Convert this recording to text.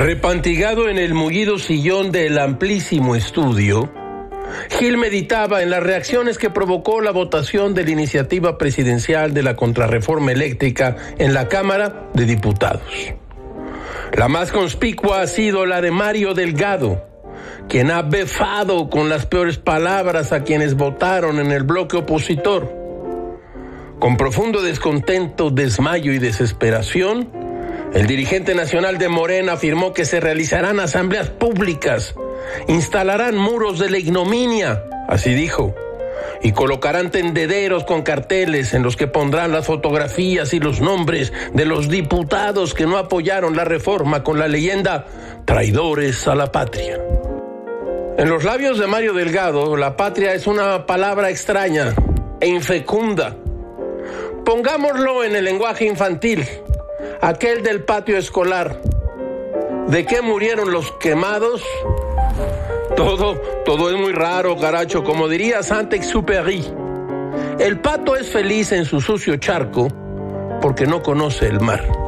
Repantigado en el mullido sillón del amplísimo estudio, Gil meditaba en las reacciones que provocó la votación de la iniciativa presidencial de la contrarreforma eléctrica en la Cámara de Diputados. La más conspicua ha sido la de Mario Delgado, quien ha befado con las peores palabras a quienes votaron en el bloque opositor. Con profundo descontento, desmayo y desesperación, el dirigente nacional de Morena afirmó que se realizarán asambleas públicas, instalarán muros de la ignominia, así dijo, y colocarán tendederos con carteles en los que pondrán las fotografías y los nombres de los diputados que no apoyaron la reforma con la leyenda traidores a la patria. En los labios de Mario Delgado, la patria es una palabra extraña e infecunda. Pongámoslo en el lenguaje infantil, aquel del patio escolar. ¿De qué murieron los quemados? Todo, todo es muy raro, caracho, como diría Saint-Exupéry. El pato es feliz en su sucio charco porque no conoce el mar.